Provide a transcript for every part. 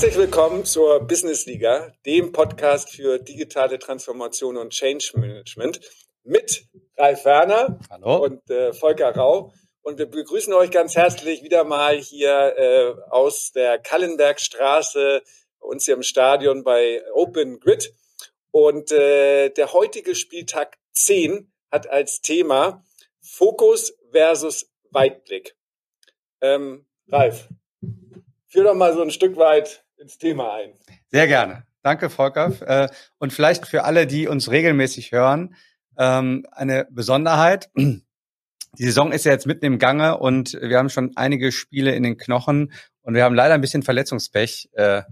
Herzlich willkommen zur Business Liga, dem Podcast für digitale Transformation und Change Management mit Ralf Werner Hallo. und äh, Volker Rau. Und wir begrüßen euch ganz herzlich wieder mal hier äh, aus der Kallenbergstraße, uns hier im Stadion bei Open Grid. Und äh, der heutige Spieltag 10 hat als Thema Fokus versus Weitblick. Ähm, Ralf, führ doch mal so ein Stück weit ins Thema ein. Sehr gerne. Danke, Volker. Äh, und vielleicht für alle, die uns regelmäßig hören, ähm, eine Besonderheit. Die Saison ist ja jetzt mitten im Gange und wir haben schon einige Spiele in den Knochen und wir haben leider ein bisschen Verletzungspech äh,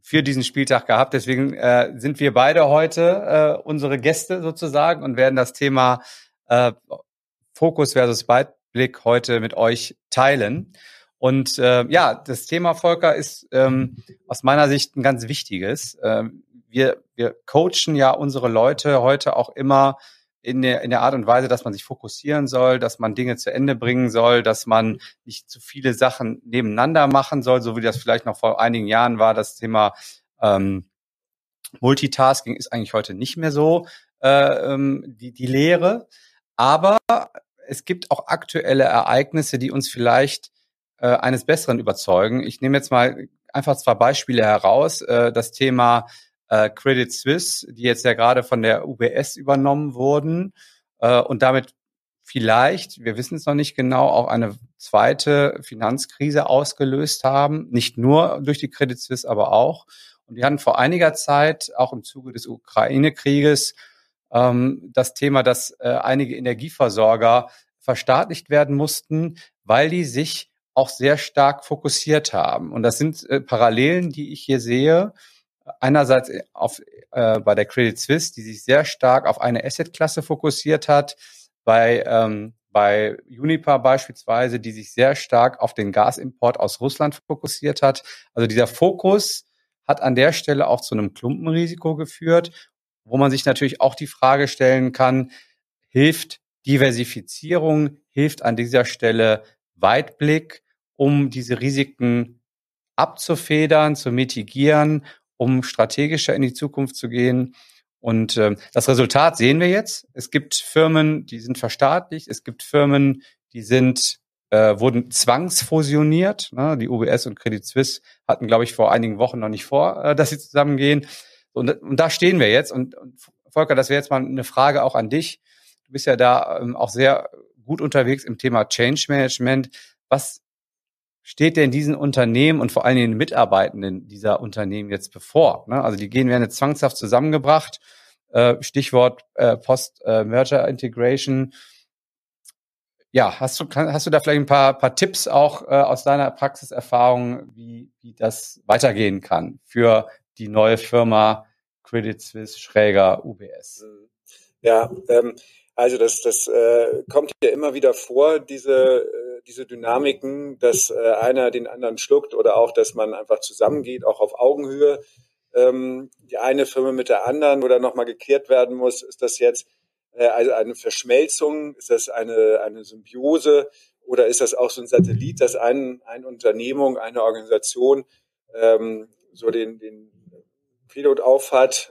für diesen Spieltag gehabt. Deswegen äh, sind wir beide heute unsere Gäste sozusagen und werden das Thema Fokus versus Weitblick heute mit euch teilen. Und äh, ja, das Thema Volker ist ähm, aus meiner Sicht ein ganz wichtiges. Ähm, wir, wir coachen ja unsere Leute heute auch immer in der, in der Art und Weise, dass man sich fokussieren soll, dass man Dinge zu Ende bringen soll, dass man nicht zu viele Sachen nebeneinander machen soll, so wie das vielleicht noch vor einigen Jahren war. Das Thema ähm, Multitasking ist eigentlich heute nicht mehr so äh, ähm, die, die Lehre. Aber es gibt auch aktuelle Ereignisse, die uns vielleicht äh, eines Besseren überzeugen. Ich nehme jetzt mal einfach zwei Beispiele heraus. Äh, das Thema äh, Credit Suisse, die jetzt ja gerade von der UBS übernommen wurden äh, und damit vielleicht, wir wissen es noch nicht genau, auch eine zweite Finanzkrise ausgelöst haben. Nicht nur durch die Credit Suisse, aber auch. Und wir hatten vor einiger Zeit, auch im Zuge des Ukraine-Krieges, ähm, das Thema, dass äh, einige Energieversorger verstaatlicht werden mussten, weil die sich auch sehr stark fokussiert haben. Und das sind äh, Parallelen, die ich hier sehe. Einerseits äh, auf, äh, bei der Credit Suisse, die sich sehr stark auf eine Assetklasse fokussiert hat, bei, ähm, bei Uniper beispielsweise, die sich sehr stark auf den Gasimport aus Russland fokussiert hat. Also dieser Fokus hat an der Stelle auch zu einem Klumpenrisiko geführt, wo man sich natürlich auch die Frage stellen kann, hilft Diversifizierung, hilft an dieser Stelle Weitblick, um diese Risiken abzufedern, zu mitigieren, um strategischer in die Zukunft zu gehen. Und äh, das Resultat sehen wir jetzt. Es gibt Firmen, die sind verstaatlicht. Es gibt Firmen, die sind äh, wurden zwangsfusioniert. Ne? Die UBS und Credit Suisse hatten, glaube ich, vor einigen Wochen noch nicht vor, äh, dass sie zusammengehen. Und, und da stehen wir jetzt. Und, und Volker, das wäre jetzt mal eine Frage auch an dich. Du bist ja da ähm, auch sehr gut unterwegs im Thema Change Management. Was steht denn diesen Unternehmen und vor allen Dingen den Mitarbeitenden dieser Unternehmen jetzt bevor? Ne? Also die gehen werden jetzt zwangshaft zusammengebracht. Äh, Stichwort äh, Post-Merger-Integration. Ja, hast du, hast du da vielleicht ein paar, paar Tipps auch äh, aus deiner Praxiserfahrung, wie, wie das weitergehen kann für die neue Firma Credit Suisse Schräger UBS? Ja, ähm, also das, das äh, kommt ja immer wieder vor, diese, äh, diese Dynamiken, dass äh, einer den anderen schluckt oder auch, dass man einfach zusammengeht, auch auf Augenhöhe. Ähm, die eine Firma mit der anderen oder nochmal geklärt werden muss, ist das jetzt äh, also eine Verschmelzung, ist das eine, eine Symbiose oder ist das auch so ein Satellit, dass ein, eine Unternehmung, eine Organisation ähm, so den, den Pilot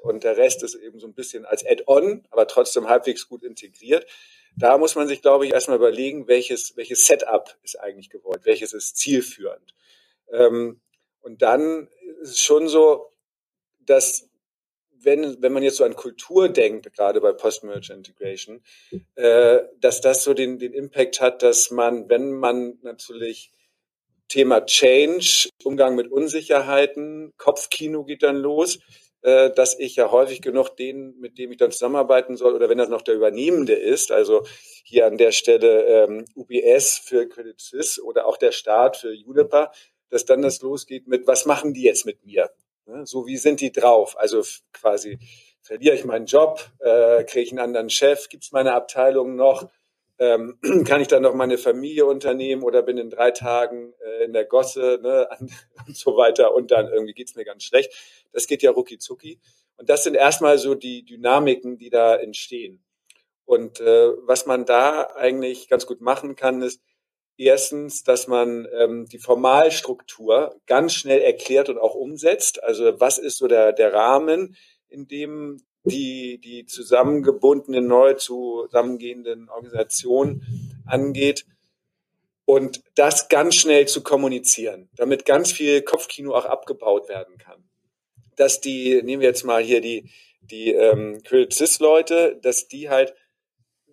und der Rest ist eben so ein bisschen als Add-on, aber trotzdem halbwegs gut integriert. Da muss man sich, glaube ich, erstmal überlegen, welches, welches Setup ist eigentlich gewollt, welches ist zielführend. Ähm, und dann ist es schon so, dass wenn, wenn man jetzt so an Kultur denkt, gerade bei Post-Merger Integration, äh, dass das so den, den Impact hat, dass man, wenn man natürlich Thema Change, Umgang mit Unsicherheiten, Kopfkino geht dann los, äh, dass ich ja häufig genug den, mit dem ich dann zusammenarbeiten soll, oder wenn das noch der Übernehmende ist, also hier an der Stelle ähm, UBS für Credit Suisse oder auch der Staat für Juniper, dass dann das losgeht mit, was machen die jetzt mit mir? Ne? So wie sind die drauf? Also quasi verliere ich meinen Job, äh, kriege ich einen anderen Chef, gibt es meine Abteilung noch? Ähm, kann ich dann noch meine Familie unternehmen oder bin in drei Tagen äh, in der Gosse ne, und so weiter und dann irgendwie geht's mir ganz schlecht. Das geht ja rucki zucki. Und das sind erstmal so die Dynamiken, die da entstehen. Und äh, was man da eigentlich ganz gut machen kann, ist Erstens, dass man ähm, die Formalstruktur ganz schnell erklärt und auch umsetzt. Also was ist so der, der Rahmen, in dem die, die zusammengebundenen, neu zusammengehenden Organisationen angeht. Und das ganz schnell zu kommunizieren, damit ganz viel Kopfkino auch abgebaut werden kann. Dass die, nehmen wir jetzt mal hier die, die ähm, Cis-Leute, dass die halt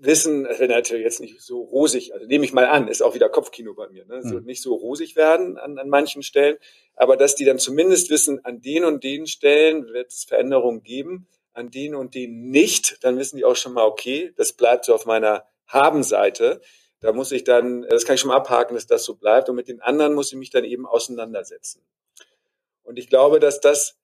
wissen, wenn natürlich jetzt nicht so rosig, also nehme ich mal an, ist auch wieder Kopfkino bei mir, ne? so, mhm. nicht so rosig werden an, an manchen Stellen, aber dass die dann zumindest wissen, an den und den Stellen wird es Veränderungen geben, an den und den nicht, dann wissen die auch schon mal, okay, das bleibt so auf meiner Haben-Seite. Da muss ich dann, das kann ich schon mal abhaken, dass das so bleibt. Und mit den anderen muss ich mich dann eben auseinandersetzen. Und ich glaube, dass das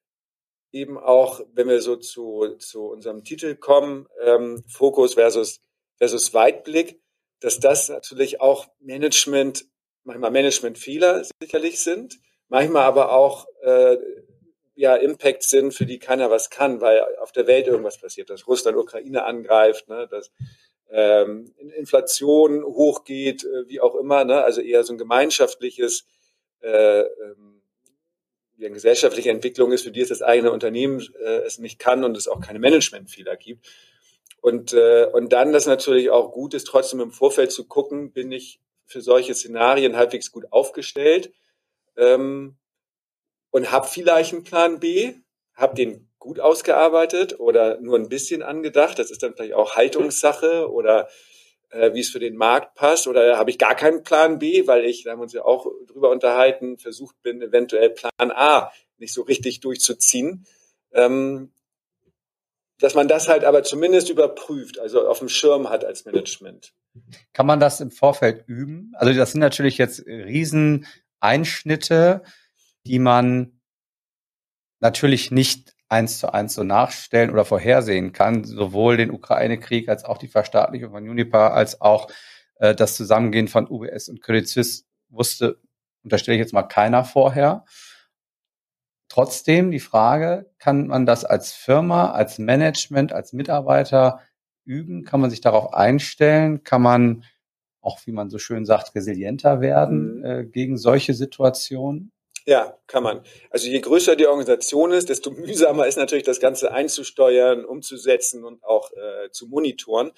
eben auch, wenn wir so zu, zu unserem Titel kommen, ähm, Fokus versus versus Weitblick, dass das natürlich auch Management, manchmal Managementfehler sicherlich sind, manchmal aber auch äh, ja, Impacts sind, für die keiner was kann, weil auf der Welt irgendwas passiert, dass Russland Ukraine angreift, ne, dass ähm, Inflation hochgeht, äh, wie auch immer, ne, also eher so ein gemeinschaftliches, äh, ähm, eine gesellschaftliche Entwicklung ist, für die es das eigene Unternehmen äh, es nicht kann und es auch keine Managementfehler gibt. Und, äh, und dann das natürlich auch gut ist, trotzdem im Vorfeld zu gucken, bin ich für solche Szenarien halbwegs gut aufgestellt ähm, und habe vielleicht einen Plan B, habe den gut ausgearbeitet oder nur ein bisschen angedacht. Das ist dann vielleicht auch Haltungssache oder äh, wie es für den Markt passt. Oder habe ich gar keinen Plan B, weil ich, da haben wir uns ja auch drüber unterhalten, versucht bin, eventuell Plan A nicht so richtig durchzuziehen. Ähm, dass man das halt aber zumindest überprüft, also auf dem Schirm hat als Management. Kann man das im Vorfeld üben? Also das sind natürlich jetzt Rieseneinschnitte, die man natürlich nicht eins zu eins so nachstellen oder vorhersehen kann, sowohl den Ukraine-Krieg als auch die Verstaatlichung von Unipa als auch äh, das Zusammengehen von UBS und Credit Suisse wusste, unterstelle ich jetzt mal keiner vorher. Trotzdem die Frage, kann man das als Firma, als Management, als Mitarbeiter üben? Kann man sich darauf einstellen? Kann man auch, wie man so schön sagt, resilienter werden mhm. äh, gegen solche Situationen? Ja, kann man. Also je größer die Organisation ist, desto mühsamer ist natürlich das Ganze einzusteuern, umzusetzen und auch äh, zu monitoren.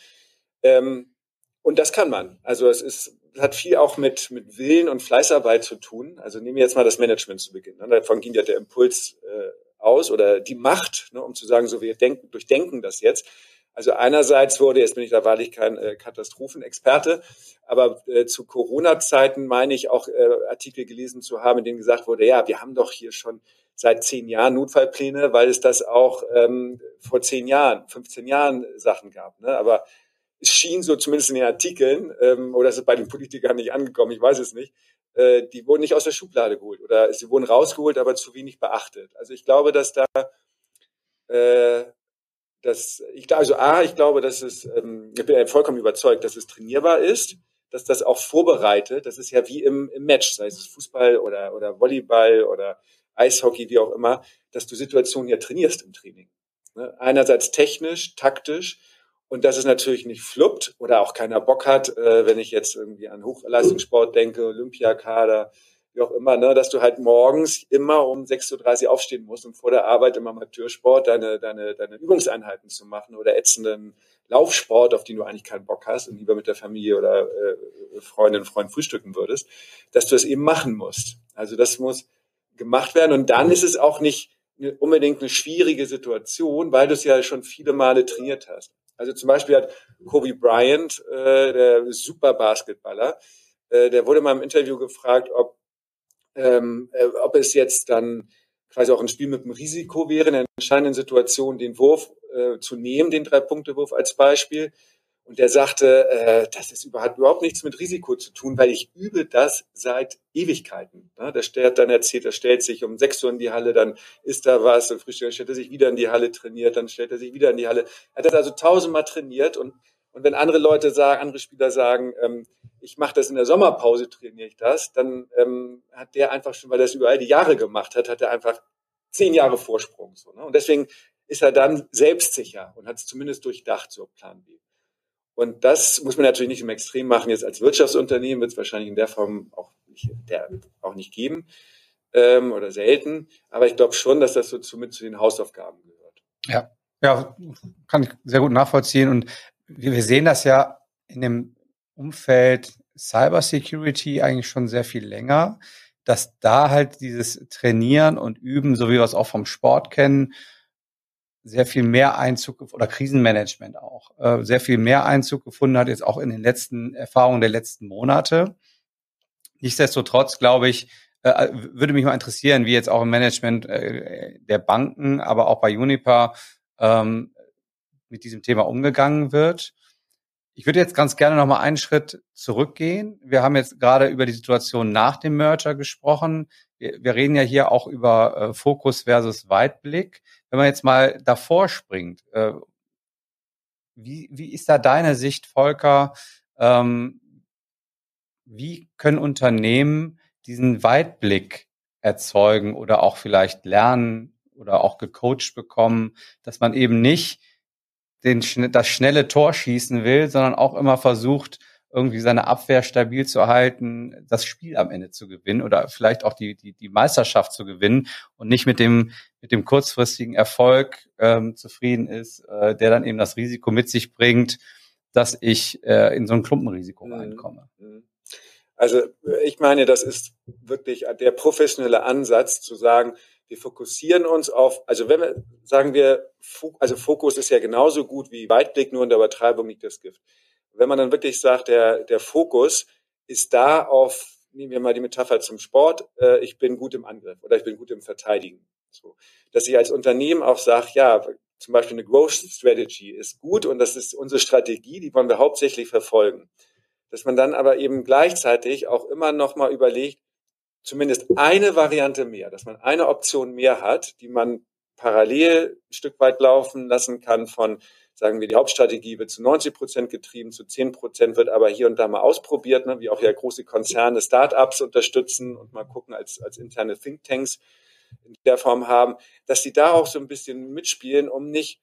Ähm, und das kann man. Also es ist hat viel auch mit, mit Willen und Fleißarbeit zu tun. Also nehmen wir jetzt mal das Management zu Beginn. Ne? Davon ging ja der Impuls äh, aus oder die Macht, ne, um zu sagen, so wir denken, durchdenken das jetzt. Also einerseits wurde, jetzt bin ich da wahrlich kein äh, Katastrophenexperte, aber äh, zu Corona-Zeiten meine ich auch äh, Artikel gelesen zu haben, in denen gesagt wurde, ja, wir haben doch hier schon seit zehn Jahren Notfallpläne, weil es das auch ähm, vor zehn Jahren, 15 Jahren Sachen gab. Ne? Aber es schien so zumindest in den Artikeln, ähm, oder ist es bei den Politikern nicht angekommen, ich weiß es nicht, äh, die wurden nicht aus der Schublade geholt oder sie wurden rausgeholt, aber zu wenig beachtet. Also ich glaube, dass da äh, dass ich also A, ich glaube, dass es, ähm, ich bin vollkommen überzeugt, dass es trainierbar ist, dass das auch vorbereitet. Das ist ja wie im, im Match, sei es Fußball oder, oder Volleyball oder Eishockey, wie auch immer, dass du Situationen ja trainierst im Training. Ne? Einerseits technisch, taktisch, und dass es natürlich nicht fluppt oder auch keiner Bock hat, äh, wenn ich jetzt irgendwie an Hochleistungssport denke, Olympiakader, wie auch immer, ne, dass du halt morgens immer um 6.30 Uhr aufstehen musst und vor der Arbeit im Amateursport deine, deine, deine Übungseinheiten zu machen oder ätzenden Laufsport, auf den du eigentlich keinen Bock hast und lieber mit der Familie oder äh, Freundin, Freund frühstücken würdest, dass du das eben machen musst. Also das muss gemacht werden und dann ist es auch nicht unbedingt eine schwierige Situation, weil du es ja schon viele Male trainiert hast. Also zum Beispiel hat Kobe Bryant, äh, der super Basketballer, äh, der wurde mal im Interview gefragt, ob, ähm, äh, ob es jetzt dann quasi auch ein Spiel mit einem Risiko wäre, in einer entscheidenden Situation den Wurf äh, zu nehmen, den Drei-Punkte-Wurf als Beispiel. Und der sagte, äh, das ist überhaupt, überhaupt nichts mit Risiko zu tun, weil ich übe das seit Ewigkeiten. Ja, der hat dann erzählt, er stellt sich um sechs Uhr in die Halle, dann isst da was, und frühstückt, dann stellt er sich wieder in die Halle, trainiert, dann stellt er sich wieder in die Halle. Er hat das also tausendmal trainiert und, und wenn andere Leute sagen, andere Spieler sagen, ähm, ich mache das in der Sommerpause, trainiere ich das, dann ähm, hat der einfach schon, weil er das über all die Jahre gemacht hat, hat er einfach zehn Jahre Vorsprung. So, ne? Und deswegen ist er dann selbstsicher und hat es zumindest durchdacht, so Plan B. Und das muss man natürlich nicht im Extrem machen. Jetzt als Wirtschaftsunternehmen wird es wahrscheinlich in der Form auch nicht, der, auch nicht geben ähm, oder selten. Aber ich glaube schon, dass das so zu, mit zu den Hausaufgaben gehört. Ja, ja, kann ich sehr gut nachvollziehen. Und wir, sehen das ja in dem Umfeld Cybersecurity eigentlich schon sehr viel länger, dass da halt dieses Trainieren und Üben, so wie wir es auch vom Sport kennen, sehr viel mehr Einzug oder Krisenmanagement auch äh, sehr viel mehr Einzug gefunden hat jetzt auch in den letzten Erfahrungen der letzten Monate. Nichtsdestotrotz glaube ich, äh, würde mich mal interessieren, wie jetzt auch im Management äh, der Banken, aber auch bei Uniper ähm, mit diesem Thema umgegangen wird. Ich würde jetzt ganz gerne noch mal einen Schritt zurückgehen. Wir haben jetzt gerade über die Situation nach dem Merger gesprochen. Wir, wir reden ja hier auch über äh, Fokus versus Weitblick. Wenn man jetzt mal davor springt, äh, wie, wie ist da deine Sicht, Volker? Ähm, wie können Unternehmen diesen Weitblick erzeugen oder auch vielleicht lernen oder auch gecoacht bekommen, dass man eben nicht den, das schnelle Tor schießen will, sondern auch immer versucht, irgendwie seine Abwehr stabil zu halten, das Spiel am Ende zu gewinnen oder vielleicht auch die, die, die Meisterschaft zu gewinnen und nicht mit dem, mit dem kurzfristigen Erfolg ähm, zufrieden ist, äh, der dann eben das Risiko mit sich bringt, dass ich äh, in so ein Klumpenrisiko mhm. reinkomme. Mhm. Also ich meine, das ist wirklich der professionelle Ansatz zu sagen, wir fokussieren uns auf, also wenn wir, sagen wir, also Fokus ist ja genauso gut wie Weitblick, nur in der Übertreibung liegt das Gift wenn man dann wirklich sagt, der, der Fokus ist da auf, nehmen wir mal die Metapher zum Sport, äh, ich bin gut im Angriff oder ich bin gut im Verteidigen. So. Dass ich als Unternehmen auch sage, ja, zum Beispiel eine Growth Strategy ist gut und das ist unsere Strategie, die wollen wir hauptsächlich verfolgen. Dass man dann aber eben gleichzeitig auch immer noch mal überlegt, zumindest eine Variante mehr, dass man eine Option mehr hat, die man parallel ein Stück weit laufen lassen kann von sagen wir, die Hauptstrategie wird zu 90 Prozent getrieben, zu 10 Prozent wird aber hier und da mal ausprobiert, ne, wie auch ja große Konzerne Startups unterstützen und mal gucken als, als interne Thinktanks in der Form haben, dass sie da auch so ein bisschen mitspielen, um nicht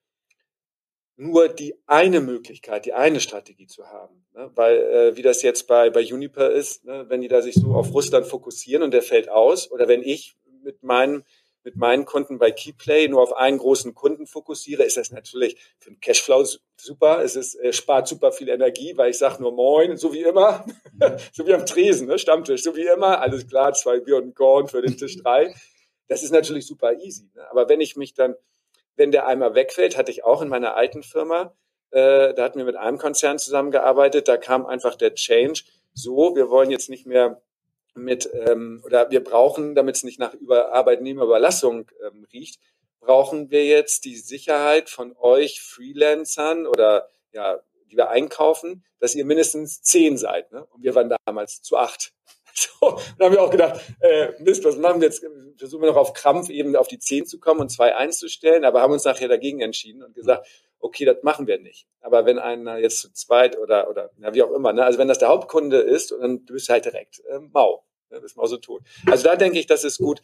nur die eine Möglichkeit, die eine Strategie zu haben. Ne? Weil, äh, wie das jetzt bei, bei Uniper ist, ne? wenn die da sich so auf Russland fokussieren und der fällt aus, oder wenn ich mit meinem mit meinen Kunden bei Keyplay nur auf einen großen Kunden fokussiere, ist das natürlich für den Cashflow super. Es ist, äh, spart super viel Energie, weil ich sage nur Moin, so wie immer, so wie am Tresen, ne? Stammtisch, so wie immer, alles klar, zwei Bier und ein Korn für den Tisch drei. Das ist natürlich super easy. Ne? Aber wenn ich mich dann, wenn der einmal wegfällt, hatte ich auch in meiner alten Firma, äh, da hatten wir mit einem Konzern zusammengearbeitet, da kam einfach der Change. So, wir wollen jetzt nicht mehr mit ähm, oder wir brauchen, damit es nicht nach Über Arbeitnehmerüberlassung ähm, riecht, brauchen wir jetzt die Sicherheit von euch Freelancern oder ja, die wir einkaufen, dass ihr mindestens zehn seid. Ne? Und wir waren damals zu acht. So, und dann haben wir auch gedacht, äh, Mist, was machen wir jetzt? Versuchen wir noch auf Krampf eben auf die zehn zu kommen und zwei einzustellen, aber haben uns nachher dagegen entschieden und gesagt, okay, das machen wir nicht. Aber wenn einer jetzt zu zweit oder, oder na, wie auch immer, ne? also wenn das der Hauptkunde ist, dann du bist halt direkt äh, mau. Ne? Das Mau so tun. Also da denke ich, das ist gut,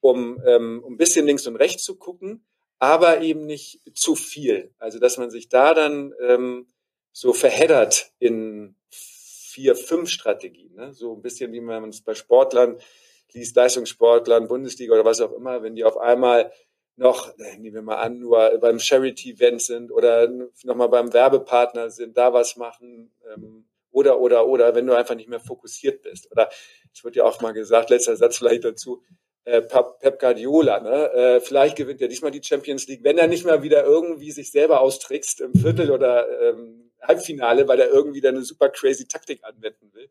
um, ähm, um ein bisschen links und rechts zu gucken, aber eben nicht zu viel. Also dass man sich da dann ähm, so verheddert in vier, fünf Strategien. Ne? So ein bisschen wie man es bei Sportlern liest, Leistungssportlern, Bundesliga oder was auch immer, wenn die auf einmal noch, äh, nehmen wir mal an, nur beim Charity-Event sind oder nochmal beim Werbepartner sind, da was machen ähm, oder, oder, oder, wenn du einfach nicht mehr fokussiert bist. Oder es wird ja auch mal gesagt, letzter Satz vielleicht dazu, äh, Pep Guardiola, ne? äh, vielleicht gewinnt er diesmal die Champions League, wenn er nicht mal wieder irgendwie sich selber austrickst im Viertel oder ähm, Halbfinale, weil er irgendwie da eine super crazy Taktik anwenden will,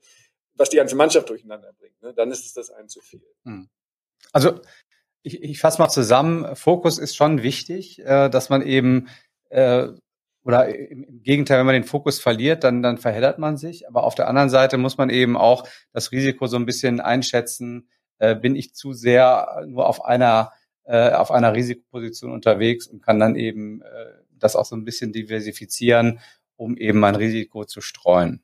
was die ganze Mannschaft durcheinander bringt, ne? dann ist es das ein zu viel. Hm. Also ich, ich fasse mal zusammen, Fokus ist schon wichtig, äh, dass man eben äh, oder im Gegenteil, wenn man den Fokus verliert, dann, dann verheddert man sich. Aber auf der anderen Seite muss man eben auch das Risiko so ein bisschen einschätzen, äh, bin ich zu sehr nur auf einer, äh, auf einer Risikoposition unterwegs und kann dann eben äh, das auch so ein bisschen diversifizieren, um eben mein Risiko zu streuen.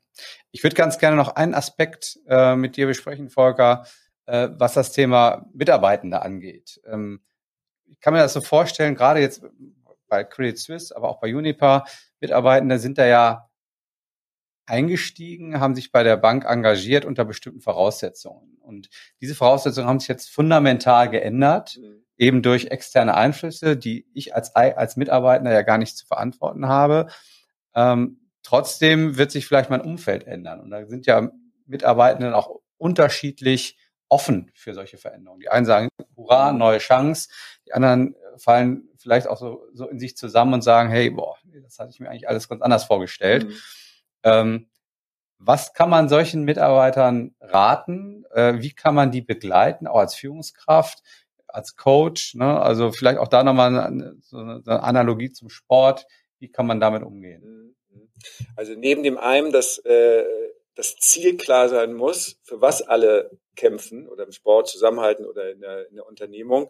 Ich würde ganz gerne noch einen Aspekt äh, mit dir besprechen, Volker, äh, was das Thema Mitarbeitende angeht. Ähm, ich kann mir das so vorstellen, gerade jetzt bei Credit Suisse, aber auch bei Unipa, Mitarbeitende sind da ja eingestiegen, haben sich bei der Bank engagiert unter bestimmten Voraussetzungen. Und diese Voraussetzungen haben sich jetzt fundamental geändert, mhm. eben durch externe Einflüsse, die ich als, als Mitarbeiter ja gar nicht zu verantworten habe. Ähm, trotzdem wird sich vielleicht mein Umfeld ändern. Und da sind ja Mitarbeitenden auch unterschiedlich offen für solche Veränderungen. Die einen sagen, hurra, neue Chance. Die anderen fallen vielleicht auch so, so in sich zusammen und sagen, hey, boah, das hatte ich mir eigentlich alles ganz anders vorgestellt. Mhm. Ähm, was kann man solchen Mitarbeitern raten? Äh, wie kann man die begleiten, auch als Führungskraft, als Coach? Ne? Also vielleicht auch da nochmal eine, so eine Analogie zum Sport. Wie kann man damit umgehen? Mhm. Also neben dem einen, dass äh, das Ziel klar sein muss, für was alle kämpfen oder im Sport zusammenhalten oder in der, in der Unternehmung,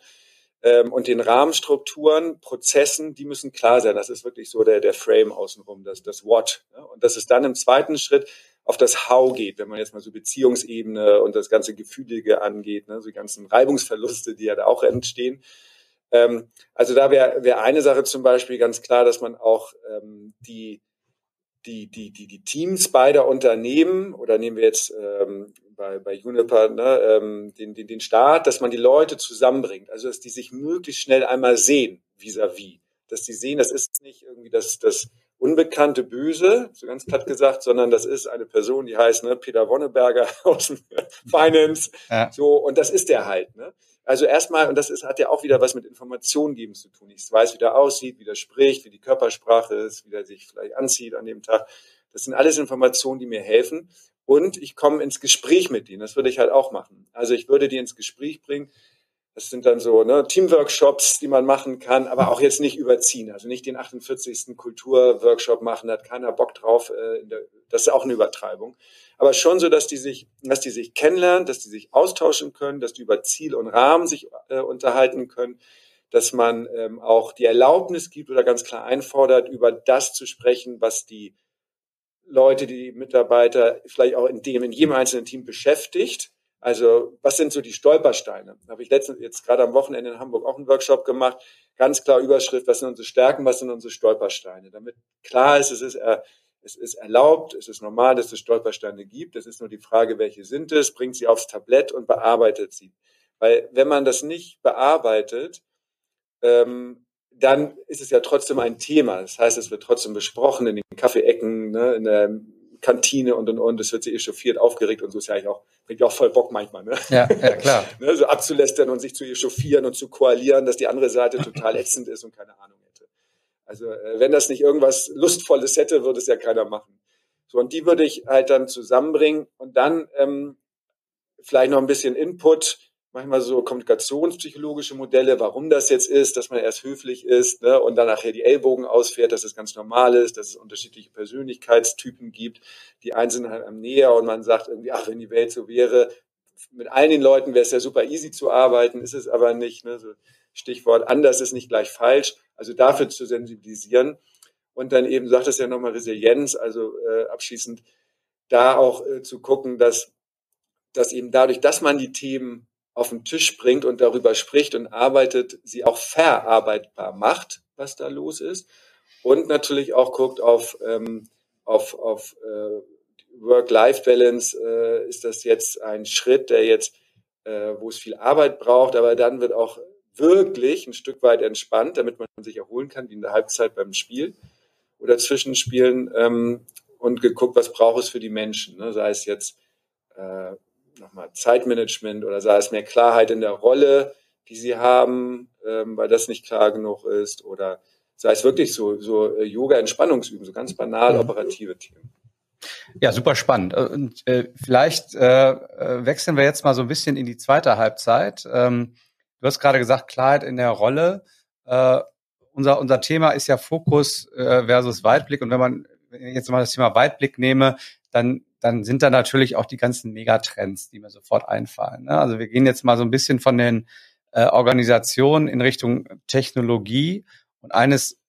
ähm, und den Rahmenstrukturen, Prozessen, die müssen klar sein. Das ist wirklich so der, der Frame außenrum, das, das What. Ne? Und dass es dann im zweiten Schritt auf das How geht, wenn man jetzt mal so Beziehungsebene und das ganze Gefühlige angeht, ne? so die ganzen Reibungsverluste, die ja da auch entstehen. Ähm, also da wäre wär eine Sache zum Beispiel ganz klar, dass man auch ähm, die die, die, die, die Teams beider Unternehmen, oder nehmen wir jetzt ähm, bei, bei Juniper ne, ähm, den, den, den Staat, dass man die Leute zusammenbringt, also dass die sich möglichst schnell einmal sehen, vis-à-vis. -vis. Dass die sehen, das ist nicht irgendwie das, das unbekannte Böse, so ganz platt gesagt, sondern das ist eine Person, die heißt ne, Peter Wonneberger aus dem Finance. Ja. So, und das ist der halt. Ne? Also erstmal, und das ist, hat ja auch wieder was mit Informationen geben zu tun. Ich weiß, wie der aussieht, wie der spricht, wie die Körpersprache ist, wie der sich vielleicht anzieht an dem Tag. Das sind alles Informationen, die mir helfen. Und ich komme ins Gespräch mit denen. Das würde ich halt auch machen. Also ich würde die ins Gespräch bringen. Das sind dann so ne, Teamworkshops, die man machen kann, aber auch jetzt nicht überziehen. Also nicht den 48. Kulturworkshop machen, da hat keiner Bock drauf. Äh, das ist auch eine Übertreibung aber schon so, dass die sich, dass die sich kennenlernen, dass die sich austauschen können, dass die über Ziel und Rahmen sich äh, unterhalten können, dass man ähm, auch die Erlaubnis gibt oder ganz klar einfordert, über das zu sprechen, was die Leute, die Mitarbeiter vielleicht auch in dem, in jedem einzelnen Team beschäftigt. Also was sind so die Stolpersteine? Habe ich letztens jetzt gerade am Wochenende in Hamburg auch einen Workshop gemacht. Ganz klar Überschrift, was sind unsere Stärken, was sind unsere Stolpersteine? Damit klar ist, es ist äh, es ist erlaubt, es ist normal, dass es Stolpersteine gibt. Es ist nur die Frage, welche sind es, bringt sie aufs Tablett und bearbeitet sie. Weil wenn man das nicht bearbeitet, ähm, dann ist es ja trotzdem ein Thema. Das heißt, es wird trotzdem besprochen in den Kaffeeecken, ne, in der Kantine und und und. Es wird sich echauffiert, aufgeregt und so ist ja eigentlich auch, bringt ja auch voll Bock manchmal. Ne? Ja, ja klar. ne, so abzulästern und sich zu echauffieren und zu koalieren, dass die andere Seite total ätzend ist und keine Ahnung. Also äh, wenn das nicht irgendwas Lustvolles hätte, würde es ja keiner machen. So, und die würde ich halt dann zusammenbringen und dann ähm, vielleicht noch ein bisschen Input, manchmal so kommunikationspsychologische Modelle, warum das jetzt ist, dass man erst höflich ist ne, und dann nachher die Ellbogen ausfährt, dass es ganz normal ist, dass es unterschiedliche Persönlichkeitstypen gibt. Die einen sind halt am näher und man sagt irgendwie, ach, wenn die Welt so wäre, mit allen den Leuten wäre es ja super easy zu arbeiten, ist es aber nicht. Ne? So Stichwort anders ist nicht gleich falsch. Also dafür zu sensibilisieren. Und dann eben sagt es ja nochmal Resilienz, also äh, abschließend da auch äh, zu gucken, dass, dass eben dadurch, dass man die Themen auf den Tisch bringt und darüber spricht und arbeitet, sie auch verarbeitbar macht, was da los ist. Und natürlich auch guckt auf, ähm, auf, auf äh, Work-Life-Balance. Äh, ist das jetzt ein Schritt, der jetzt, äh, wo es viel Arbeit braucht, aber dann wird auch wirklich ein Stück weit entspannt, damit man sich erholen kann, wie in der Halbzeit beim Spiel oder Zwischenspielen ähm, und geguckt, was braucht es für die Menschen, ne? sei es jetzt äh, nochmal Zeitmanagement oder sei es mehr Klarheit in der Rolle, die sie haben, ähm, weil das nicht klar genug ist oder sei es wirklich so, so äh, Yoga-Entspannungsüben, so ganz banal operative Themen. Ja, super spannend. Und äh, vielleicht äh, äh, wechseln wir jetzt mal so ein bisschen in die zweite Halbzeit. Ähm, Du hast gerade gesagt, Klarheit in der Rolle. Äh, unser, unser Thema ist ja Fokus äh, versus Weitblick. Und wenn man wenn ich jetzt mal das Thema Weitblick nehme, dann, dann sind da natürlich auch die ganzen Megatrends, die mir sofort einfallen. Ne? Also wir gehen jetzt mal so ein bisschen von den äh, Organisationen in Richtung Technologie. Und eines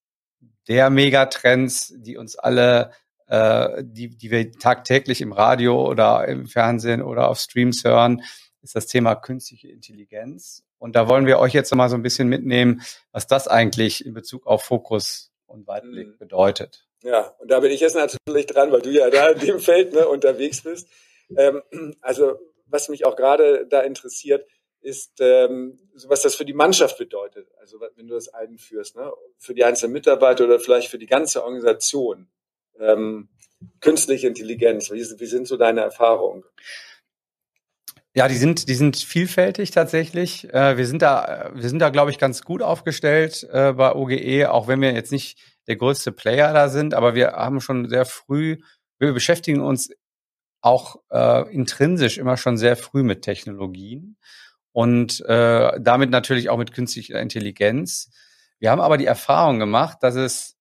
der Megatrends, die uns alle, äh, die, die wir tagtäglich im Radio oder im Fernsehen oder auf Streams hören, ist das Thema künstliche Intelligenz. Und da wollen wir euch jetzt mal so ein bisschen mitnehmen, was das eigentlich in Bezug auf Fokus und Weitblick mhm. bedeutet. Ja, und da bin ich jetzt natürlich dran, weil du ja da in dem Feld ne, unterwegs bist. Ähm, also was mich auch gerade da interessiert, ist, ähm, was das für die Mannschaft bedeutet. Also wenn du das einführst, ne? für die einzelnen Mitarbeiter oder vielleicht für die ganze Organisation. Ähm, künstliche Intelligenz, wie, wie sind so deine Erfahrungen? Ja, die sind, die sind vielfältig tatsächlich. Äh, wir sind da, wir sind da, glaube ich, ganz gut aufgestellt äh, bei OGE, auch wenn wir jetzt nicht der größte Player da sind, aber wir haben schon sehr früh, wir beschäftigen uns auch äh, intrinsisch immer schon sehr früh mit Technologien und äh, damit natürlich auch mit künstlicher Intelligenz. Wir haben aber die Erfahrung gemacht, dass es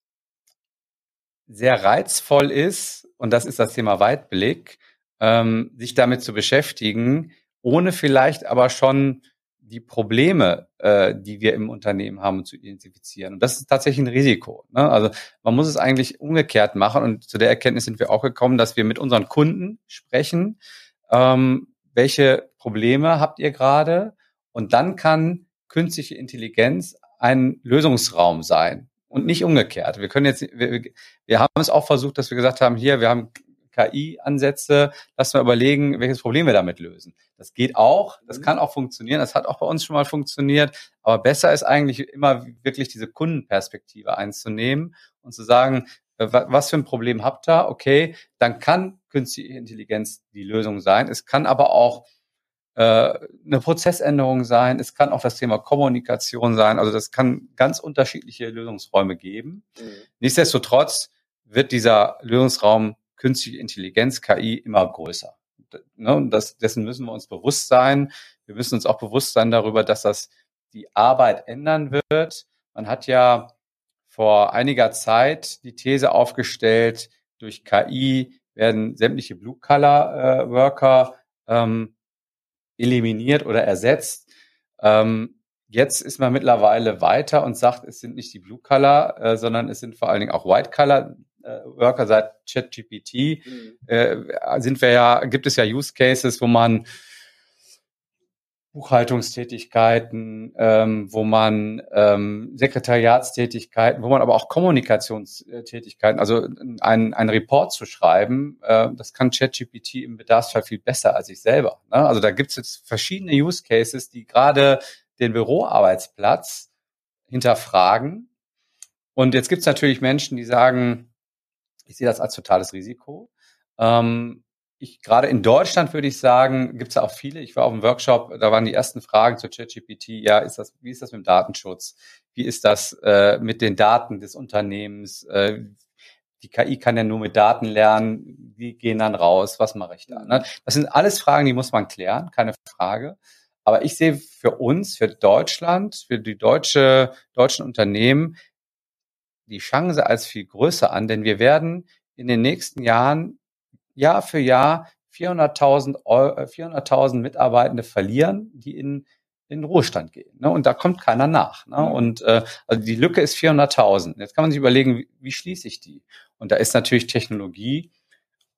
sehr reizvoll ist, und das ist das Thema Weitblick, ähm, sich damit zu beschäftigen, ohne vielleicht aber schon die Probleme, äh, die wir im Unternehmen haben, zu identifizieren. Und das ist tatsächlich ein Risiko. Ne? Also man muss es eigentlich umgekehrt machen. Und zu der Erkenntnis sind wir auch gekommen, dass wir mit unseren Kunden sprechen, ähm, welche Probleme habt ihr gerade? Und dann kann künstliche Intelligenz ein Lösungsraum sein und nicht umgekehrt. Wir können jetzt, wir, wir haben es auch versucht, dass wir gesagt haben, hier, wir haben KI-Ansätze, lass mal überlegen, welches Problem wir damit lösen. Das geht auch, das mhm. kann auch funktionieren, das hat auch bei uns schon mal funktioniert, aber besser ist eigentlich immer wirklich diese Kundenperspektive einzunehmen und zu sagen, äh, was für ein Problem habt ihr? Okay, dann kann künstliche Intelligenz die Lösung sein. Es kann aber auch äh, eine Prozessänderung sein. Es kann auch das Thema Kommunikation sein. Also das kann ganz unterschiedliche Lösungsräume geben. Mhm. Nichtsdestotrotz wird dieser Lösungsraum künstliche Intelligenz, KI, immer größer. Ne? Das, dessen müssen wir uns bewusst sein. Wir müssen uns auch bewusst sein darüber, dass das die Arbeit ändern wird. Man hat ja vor einiger Zeit die These aufgestellt, durch KI werden sämtliche Blue-Color-Worker ähm, eliminiert oder ersetzt. Ähm, jetzt ist man mittlerweile weiter und sagt, es sind nicht die Blue-Color, äh, sondern es sind vor allen Dingen auch White-Color Worker seit ChatGPT mhm. äh, sind wir ja, gibt es ja Use Cases, wo man Buchhaltungstätigkeiten, ähm, wo man ähm, Sekretariatstätigkeiten, wo man aber auch Kommunikationstätigkeiten, also einen, einen Report zu schreiben, äh, das kann ChatGPT im Bedarfsfall viel besser als ich selber. Ne? Also da gibt es jetzt verschiedene Use Cases, die gerade den Büroarbeitsplatz hinterfragen. Und jetzt gibt es natürlich Menschen, die sagen, ich sehe das als totales Risiko. Ähm, ich, gerade in Deutschland würde ich sagen, gibt es auch viele. Ich war auf einem Workshop, da waren die ersten Fragen zur ChatGPT. Ja, ist das, wie ist das mit dem Datenschutz? Wie ist das äh, mit den Daten des Unternehmens? Äh, die KI kann ja nur mit Daten lernen. Wie gehen dann raus? Was mache ich da? Ne? Das sind alles Fragen, die muss man klären, keine Frage. Aber ich sehe für uns, für Deutschland, für die deutsche, deutschen Unternehmen die Chance als viel größer an, denn wir werden in den nächsten Jahren Jahr für Jahr 400.000 400.000 Mitarbeitende verlieren, die in in Ruhestand gehen. Ne? Und da kommt keiner nach. Ne? Mhm. Und äh, also die Lücke ist 400.000. Jetzt kann man sich überlegen, wie, wie schließe ich die? Und da ist natürlich Technologie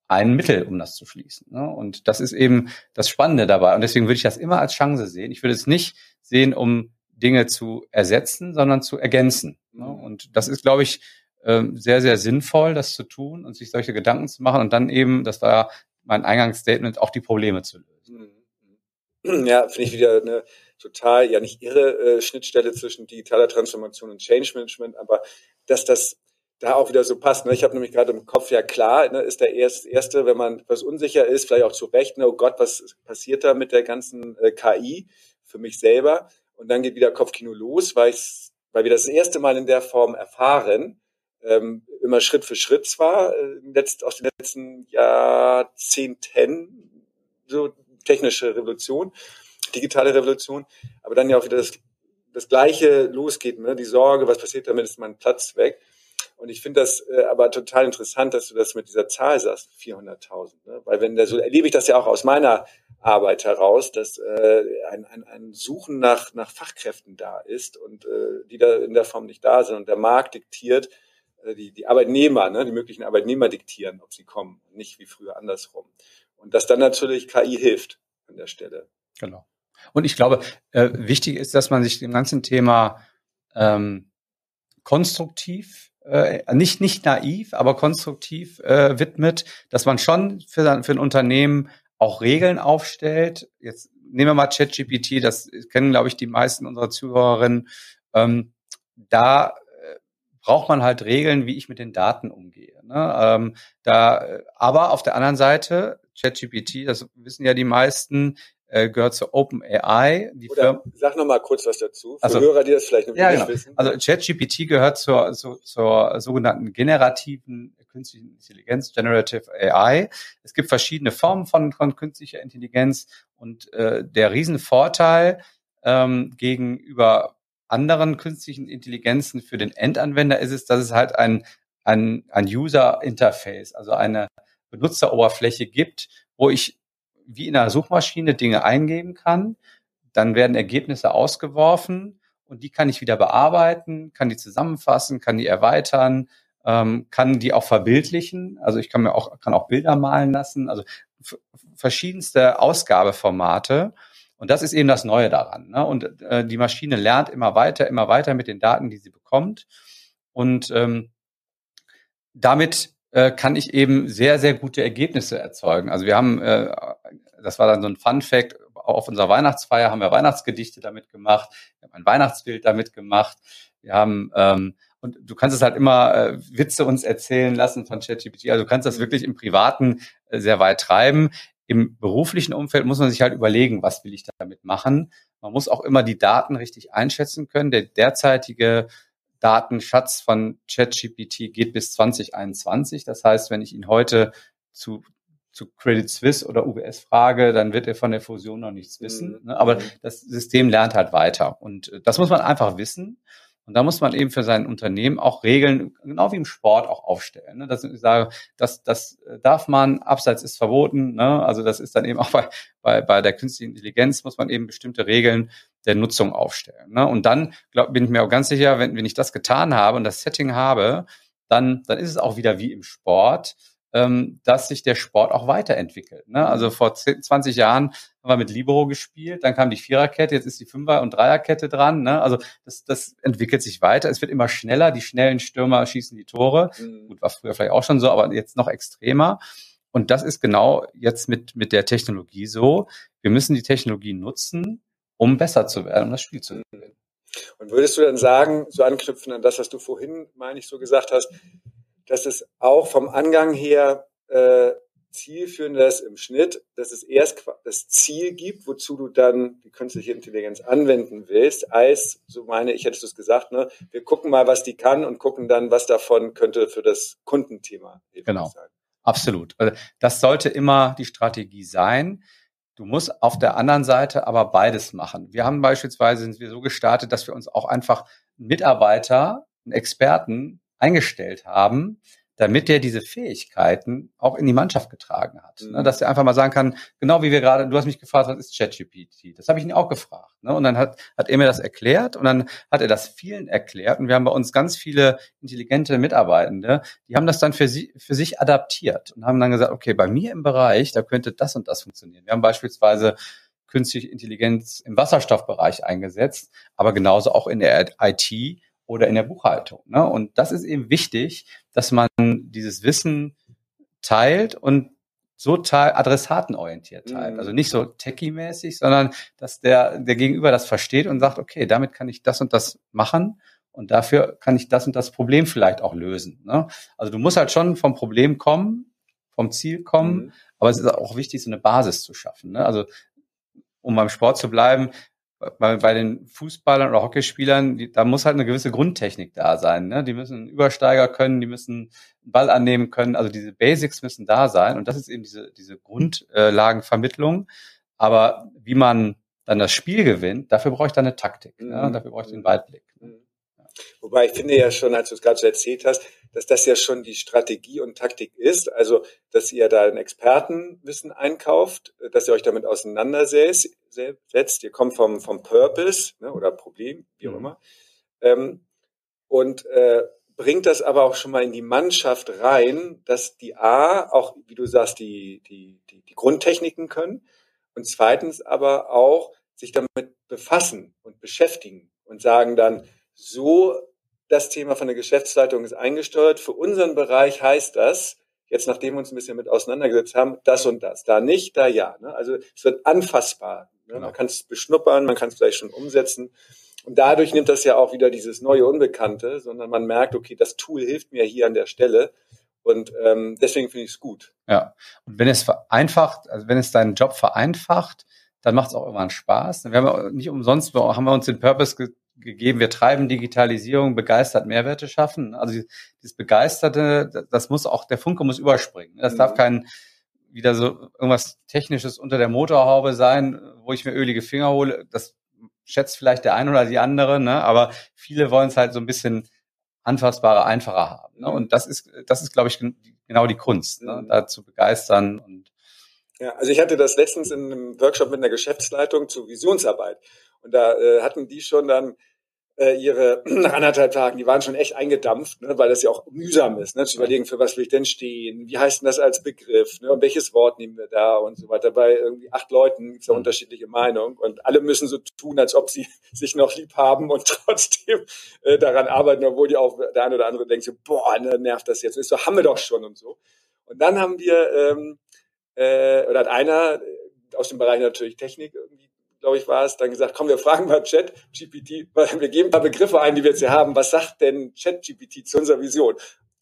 ein Mittel, um das zu schließen. Ne? Und das ist eben das Spannende dabei. Und deswegen würde ich das immer als Chance sehen. Ich würde es nicht sehen, um Dinge zu ersetzen, sondern zu ergänzen. Ne? Und das ist, glaube ich, ähm, sehr, sehr sinnvoll, das zu tun und sich solche Gedanken zu machen und dann eben, das war mein Eingangsstatement, auch die Probleme zu lösen. Mhm. Ja, finde ich wieder eine total, ja nicht irre äh, Schnittstelle zwischen digitaler Transformation und Change Management, aber dass das da auch wieder so passt. Ne? Ich habe nämlich gerade im Kopf, ja klar, ne, ist der erste, erste, wenn man was unsicher ist, vielleicht auch zu Recht, ne, oh Gott, was passiert da mit der ganzen äh, KI für mich selber? Und dann geht wieder Kopfkino los, weil, ich, weil wir das erste Mal in der Form erfahren, ähm, immer Schritt für Schritt zwar, äh, letzt, aus den letzten Jahrzehnten, so technische Revolution, digitale Revolution, aber dann ja auch wieder das, das Gleiche losgeht, ne? die Sorge, was passiert damit, ist mein Platz weg. Und ich finde das äh, aber total interessant, dass du das mit dieser Zahl sagst, 400.000. Ne? Weil wenn der so erlebe ich das ja auch aus meiner Arbeit heraus, dass äh, ein, ein, ein Suchen nach, nach Fachkräften da ist und äh, die da in der Form nicht da sind. Und der Markt diktiert, äh, die, die Arbeitnehmer, ne, die möglichen Arbeitnehmer diktieren, ob sie kommen, nicht wie früher andersrum. Und dass dann natürlich KI hilft an der Stelle. Genau. Und ich glaube, äh, wichtig ist, dass man sich dem ganzen Thema ähm, konstruktiv äh, nicht nicht naiv, aber konstruktiv äh, widmet, dass man schon für, für ein Unternehmen auch Regeln aufstellt. Jetzt nehmen wir mal ChatGPT, das kennen, glaube ich, die meisten unserer Zuhörerinnen. Ähm, da äh, braucht man halt Regeln, wie ich mit den Daten umgehe. Ne? Ähm, da, aber auf der anderen Seite, ChatGPT, das wissen ja die meisten, äh, gehört zur OpenAI. Die Oder sag noch mal kurz was dazu, für also, Hörer, die das vielleicht noch ja, nicht genau. wissen. Also ChatGPT gehört zur, zur, zur sogenannten generativen künstlichen Intelligenz, Generative AI. Es gibt verschiedene Formen von, von künstlicher Intelligenz und äh, der Riesenvorteil ähm, gegenüber anderen künstlichen Intelligenzen für den Endanwender ist es, dass es halt ein, ein, ein User Interface, also eine Benutzeroberfläche gibt, wo ich wie in einer Suchmaschine Dinge eingeben kann. Dann werden Ergebnisse ausgeworfen und die kann ich wieder bearbeiten, kann die zusammenfassen, kann die erweitern, ähm, kann die auch verbildlichen. Also ich kann mir auch, kann auch Bilder malen lassen. Also verschiedenste Ausgabeformate. Und das ist eben das Neue daran. Ne? Und äh, die Maschine lernt immer weiter, immer weiter mit den Daten, die sie bekommt. Und ähm, damit äh, kann ich eben sehr, sehr gute Ergebnisse erzeugen. Also wir haben, äh, das war dann so ein Fun Fact, auf unserer Weihnachtsfeier haben wir Weihnachtsgedichte damit gemacht, wir haben ein Weihnachtsbild damit gemacht, wir haben ähm, und du kannst es halt immer äh, Witze uns erzählen lassen von ChatGPT. Also du kannst das wirklich im Privaten äh, sehr weit treiben. Im beruflichen Umfeld muss man sich halt überlegen, was will ich damit machen. Man muss auch immer die Daten richtig einschätzen können. Der derzeitige Datenschatz von ChatGPT geht bis 2021. Das heißt, wenn ich ihn heute zu, zu Credit Suisse oder UBS frage, dann wird er von der Fusion noch nichts wissen. Mhm. Ne? Aber mhm. das System lernt halt weiter. Und äh, das muss man einfach wissen. Und da muss man eben für sein Unternehmen auch Regeln, genau wie im Sport auch aufstellen. Ne? Dass ich sage, das, das darf man, abseits ist verboten. Ne? Also das ist dann eben auch bei, bei, bei der künstlichen Intelligenz muss man eben bestimmte Regeln der Nutzung aufstellen. Ne? Und dann glaub, bin ich mir auch ganz sicher, wenn, wenn ich das getan habe und das Setting habe, dann, dann ist es auch wieder wie im Sport ähm, dass sich der Sport auch weiterentwickelt. Ne? Also vor 20 Jahren haben wir mit Libero gespielt, dann kam die Viererkette, jetzt ist die Fünfer- und Dreierkette dran. Ne? Also das, das entwickelt sich weiter. Es wird immer schneller, die schnellen Stürmer schießen die Tore. Mhm. Gut, war früher vielleicht auch schon so, aber jetzt noch extremer. Und das ist genau jetzt mit, mit der Technologie so. Wir müssen die Technologie nutzen, um besser zu werden, um das Spiel zu gewinnen. Und würdest du dann sagen, so anknüpfen an das, was du vorhin, meine ich, so gesagt hast, dass es auch vom Angang her äh, zielführender ist im Schnitt, dass es erst das Ziel gibt, wozu du dann die künstliche Intelligenz anwenden willst, als, so meine ich, hättest du es gesagt, ne, wir gucken mal, was die kann und gucken dann, was davon könnte für das Kundenthema genau. sein. Absolut. Also, das sollte immer die Strategie sein. Du musst auf der anderen Seite aber beides machen. Wir haben beispielsweise, sind wir so gestartet, dass wir uns auch einfach Mitarbeiter, einen Experten eingestellt haben, damit der diese Fähigkeiten auch in die Mannschaft getragen hat. Ne? Mhm. Dass er einfach mal sagen kann, genau wie wir gerade, du hast mich gefragt, was ist ChatGPT? Das habe ich ihn auch gefragt. Ne? Und dann hat, hat er mir das erklärt und dann hat er das vielen erklärt. Und wir haben bei uns ganz viele intelligente Mitarbeitende, die haben das dann für, sie, für sich adaptiert und haben dann gesagt, okay, bei mir im Bereich, da könnte das und das funktionieren. Wir haben beispielsweise künstliche Intelligenz im Wasserstoffbereich eingesetzt, aber genauso auch in der IT oder in der Buchhaltung. Ne? Und das ist eben wichtig, dass man dieses Wissen teilt und so teil, adressatenorientiert teilt. Mhm. Also nicht so techie-mäßig, sondern dass der, der Gegenüber das versteht und sagt, okay, damit kann ich das und das machen und dafür kann ich das und das Problem vielleicht auch lösen. Ne? Also du musst halt schon vom Problem kommen, vom Ziel kommen, mhm. aber es ist auch wichtig, so eine Basis zu schaffen. Ne? Also um beim Sport zu bleiben, bei, bei den Fußballern oder Hockeyspielern, die, da muss halt eine gewisse Grundtechnik da sein. Ne? Die müssen einen Übersteiger können, die müssen einen Ball annehmen können. Also diese Basics müssen da sein. Und das ist eben diese, diese Grundlagenvermittlung. Aber wie man dann das Spiel gewinnt, dafür brauche ich dann eine Taktik. Mhm. Ja? Dafür brauche ich den Weitblick. Mhm. Wobei ich finde ja schon, als du es gerade so erzählt hast, dass das ja schon die Strategie und Taktik ist. Also, dass ihr da ein Expertenwissen einkauft, dass ihr euch damit auseinandersetzt. Ihr kommt vom, vom Purpose ne, oder Problem, wie auch mhm. immer. Ähm, und äh, bringt das aber auch schon mal in die Mannschaft rein, dass die A auch, wie du sagst, die, die, die, die Grundtechniken können und zweitens aber auch sich damit befassen und beschäftigen und sagen dann, so das Thema von der Geschäftsleitung ist eingesteuert. Für unseren Bereich heißt das, jetzt nachdem wir uns ein bisschen mit auseinandergesetzt haben, das und das. Da nicht, da ja. Ne? Also es wird anfassbar. Ne? Genau. Man kann es beschnuppern, man kann es vielleicht schon umsetzen. Und dadurch nimmt das ja auch wieder dieses neue Unbekannte, sondern man merkt, okay, das Tool hilft mir hier an der Stelle. Und ähm, deswegen finde ich es gut. Ja. Und wenn es vereinfacht, also wenn es deinen Job vereinfacht, dann macht es auch irgendwann Spaß. Wir haben nicht umsonst haben wir uns den Purpose gegeben, wir treiben Digitalisierung, begeistert Mehrwerte schaffen. Also dieses Begeisterte, das muss auch, der Funke muss überspringen. Das mhm. darf kein wieder so irgendwas Technisches unter der Motorhaube sein, wo ich mir ölige Finger hole. Das schätzt vielleicht der eine oder die andere, ne? aber viele wollen es halt so ein bisschen anfassbarer, einfacher haben. Ne? Und das ist, das ist, glaube ich, genau die Kunst, ne? Mhm. da zu begeistern und ja, also ich hatte das letztens in einem Workshop mit einer Geschäftsleitung zur Visionsarbeit. Und da äh, hatten die schon dann äh, ihre nach anderthalb Tagen, die waren schon echt eingedampft, ne, weil das ja auch mühsam ist, ne, zu überlegen, für was will ich denn stehen, wie heißt denn das als Begriff, ne, und welches Wort nehmen wir da und so weiter. Bei irgendwie acht Leuten gibt es da mhm. unterschiedliche Meinungen und alle müssen so tun, als ob sie sich noch lieb haben und trotzdem äh, daran arbeiten, obwohl die auch der eine oder andere denkt so, boah, ne, nervt das jetzt. Und so, haben wir doch schon und so. Und dann haben wir, ähm, äh, oder hat einer aus dem Bereich natürlich Technik irgendwie glaube ich, war es, dann gesagt, komm, wir fragen mal Chat GPT, wir geben ein paar Begriffe ein, die wir jetzt hier haben. Was sagt denn Chat GPT zu unserer Vision?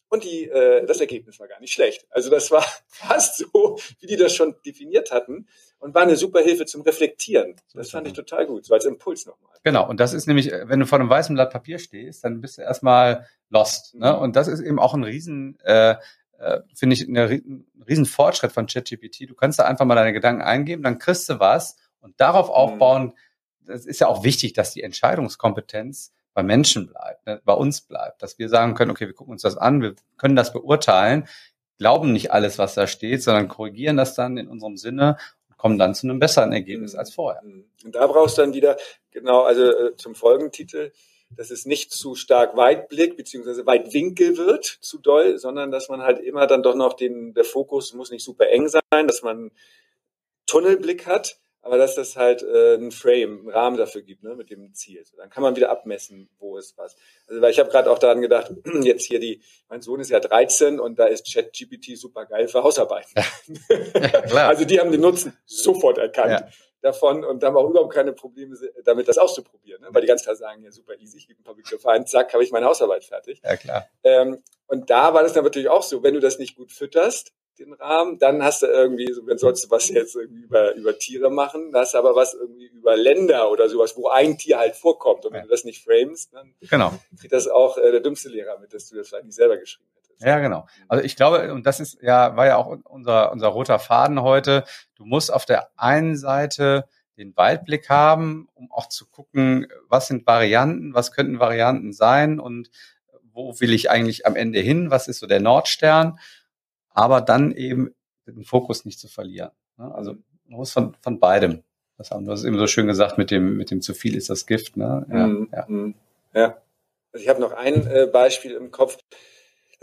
Und die, äh, das Ergebnis war gar nicht schlecht. Also das war fast so, wie die das schon definiert hatten und war eine super Hilfe zum Reflektieren. Das fand ich total gut, so als Impuls nochmal. Genau, und das ist nämlich, wenn du vor einem weißen Blatt Papier stehst, dann bist du erstmal lost. Ne? Und das ist eben auch ein riesen, äh, äh, finde ich, ein riesen Fortschritt von ChatGPT. Du kannst da einfach mal deine Gedanken eingeben, dann kriegst du was und darauf mhm. aufbauen, das ist ja auch wichtig, dass die Entscheidungskompetenz bei Menschen bleibt, ne, bei uns bleibt, dass wir sagen können, okay, wir gucken uns das an, wir können das beurteilen, glauben nicht alles, was da steht, sondern korrigieren das dann in unserem Sinne und kommen dann zu einem besseren Ergebnis mhm. als vorher. Mhm. Und da brauchst du dann wieder, genau, also äh, zum Folgentitel, dass es nicht zu stark Weitblick beziehungsweise Weitwinkel wird, zu doll, sondern dass man halt immer dann doch noch den, der Fokus muss nicht super eng sein, dass man Tunnelblick hat, aber dass das halt äh, ein Frame, einen Rahmen dafür gibt, ne, mit dem Ziel. So, dann kann man wieder abmessen, wo ist was. Also weil ich habe gerade auch daran gedacht, jetzt hier die, mein Sohn ist ja 13 und da ist ChatGPT super geil für Hausarbeiten. Ja. also die haben den Nutzen sofort erkannt ja. Davon und haben auch überhaupt keine Probleme damit, das auszuprobieren. Ne? Weil die ganz klar sagen, ja super easy, ich gebe ein paar Begriffe ein, zack, habe ich meine Hausarbeit fertig. Ja, klar. Ähm, und da war das dann natürlich auch so, wenn du das nicht gut fütterst, den Rahmen. Dann hast du irgendwie, so, wenn sollst du was jetzt irgendwie über, über Tiere machen, dann hast du aber was irgendwie über Länder oder sowas, wo ein Tier halt vorkommt. Und wenn ja. du das nicht framest, dann genau. kriegt das auch äh, der dümmste Lehrer mit, dass du das vielleicht nicht selber geschrieben hättest. Ja, genau. Also ich glaube, und das ist ja, war ja auch unser, unser roter Faden heute. Du musst auf der einen Seite den Weitblick haben, um auch zu gucken, was sind Varianten, was könnten Varianten sein und wo will ich eigentlich am Ende hin, was ist so der Nordstern aber dann eben den Fokus nicht zu verlieren. Ne? Also man muss von, von beidem das haben. Du hast eben so schön gesagt, mit dem, mit dem zu viel ist das Gift. Ne? Ja, mhm. ja. Mhm. ja. Also ich habe noch ein äh, Beispiel im Kopf.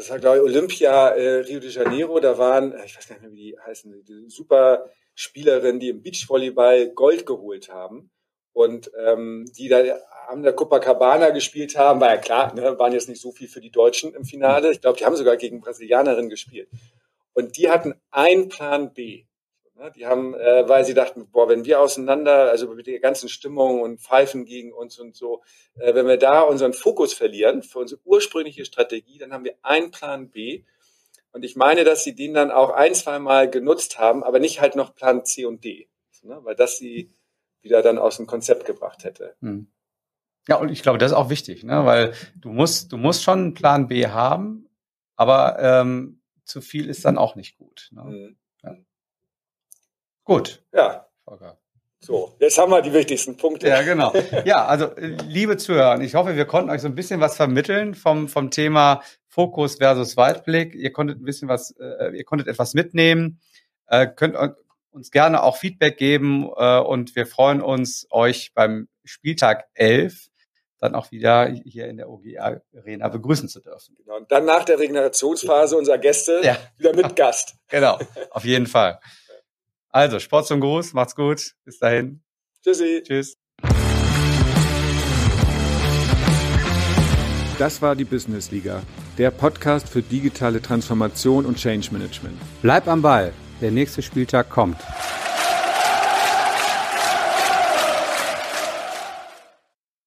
Das war, glaube ich, Olympia äh, Rio de Janeiro. Da waren, äh, ich weiß gar nicht mehr, wie die heißen, die super Spielerinnen, die im Beachvolleyball Gold geholt haben. Und ähm, die da haben der Copacabana gespielt haben, war ja klar, ne, waren jetzt nicht so viel für die Deutschen im Finale. Ich glaube, die haben sogar gegen Brasilianerinnen gespielt. Und die hatten einen Plan B. Ne? Die haben, äh, weil sie dachten, boah, wenn wir auseinander, also mit der ganzen Stimmung und Pfeifen gegen uns und so, äh, wenn wir da unseren Fokus verlieren für unsere ursprüngliche Strategie, dann haben wir einen Plan B. Und ich meine, dass sie den dann auch ein, zwei Mal genutzt haben, aber nicht halt noch Plan C und D. Ne? Weil das sie wieder dann aus dem Konzept gebracht hätte. Hm. Ja, und ich glaube, das ist auch wichtig, ne? weil du musst, du musst schon einen Plan B haben, aber ähm, zu viel ist dann auch nicht gut. Ne? Mhm. Ja. Gut. Ja. So, jetzt haben wir die wichtigsten Punkte. Ja, genau. Ja, also liebe Zuhörer, ich hoffe, wir konnten euch so ein bisschen was vermitteln vom, vom Thema Fokus versus Weitblick. Ihr konntet ein bisschen was, äh, ihr konntet etwas mitnehmen, äh, könnt uns gerne auch Feedback geben äh, und wir freuen uns, euch beim Spieltag 11 dann auch wieder hier in der OGA Arena begrüßen zu dürfen. Genau. Und dann nach der Regenerationsphase unserer Gäste ja. wieder mit Gast. genau, auf jeden Fall. Also, Sport zum Gruß, macht's gut. Bis dahin. Tschüssi. Tschüss. Das war die Business Liga, der Podcast für digitale Transformation und Change Management. Bleib am Ball, der nächste Spieltag kommt.